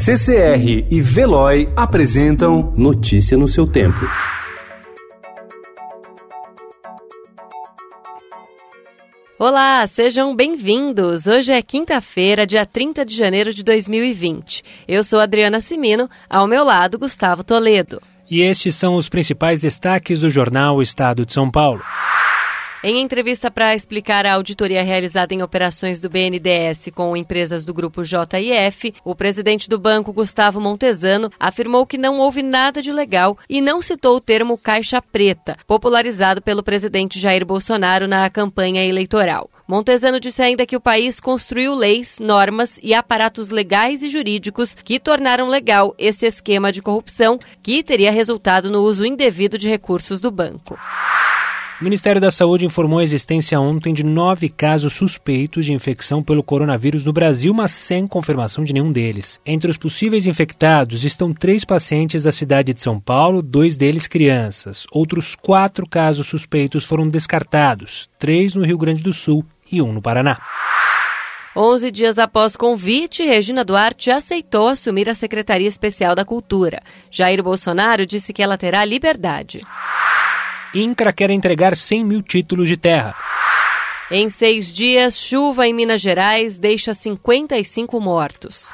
CCR e Veloy apresentam Notícia no seu tempo. Olá, sejam bem-vindos. Hoje é quinta-feira, dia 30 de janeiro de 2020. Eu sou Adriana Simino, ao meu lado, Gustavo Toledo. E estes são os principais destaques do jornal Estado de São Paulo. Em entrevista para explicar a auditoria realizada em operações do BNDES com empresas do grupo JIF, o presidente do banco, Gustavo Montesano, afirmou que não houve nada de legal e não citou o termo caixa preta, popularizado pelo presidente Jair Bolsonaro na campanha eleitoral. Montesano disse ainda que o país construiu leis, normas e aparatos legais e jurídicos que tornaram legal esse esquema de corrupção que teria resultado no uso indevido de recursos do banco. O Ministério da Saúde informou a existência ontem de nove casos suspeitos de infecção pelo coronavírus no Brasil, mas sem confirmação de nenhum deles. Entre os possíveis infectados estão três pacientes da cidade de São Paulo, dois deles crianças. Outros quatro casos suspeitos foram descartados, três no Rio Grande do Sul e um no Paraná. Onze dias após convite, Regina Duarte aceitou assumir a Secretaria Especial da Cultura. Jair Bolsonaro disse que ela terá liberdade. INCRA quer entregar 100 mil títulos de terra. Em seis dias, chuva em Minas Gerais deixa 55 mortos.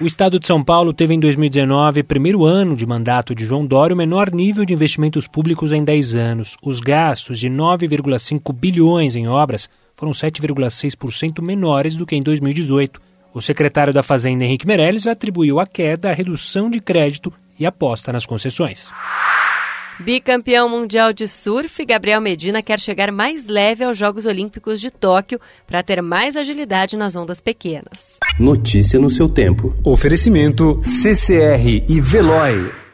O estado de São Paulo teve em 2019, primeiro ano de mandato de João Dória, o menor nível de investimentos públicos em 10 anos. Os gastos de 9,5 bilhões em obras foram 7,6% menores do que em 2018. O secretário da Fazenda, Henrique Meirelles, atribuiu a queda à redução de crédito e aposta nas concessões. Bicampeão mundial de surf, Gabriel Medina quer chegar mais leve aos Jogos Olímpicos de Tóquio para ter mais agilidade nas ondas pequenas. Notícia no seu tempo. Oferecimento CCR e Veloy.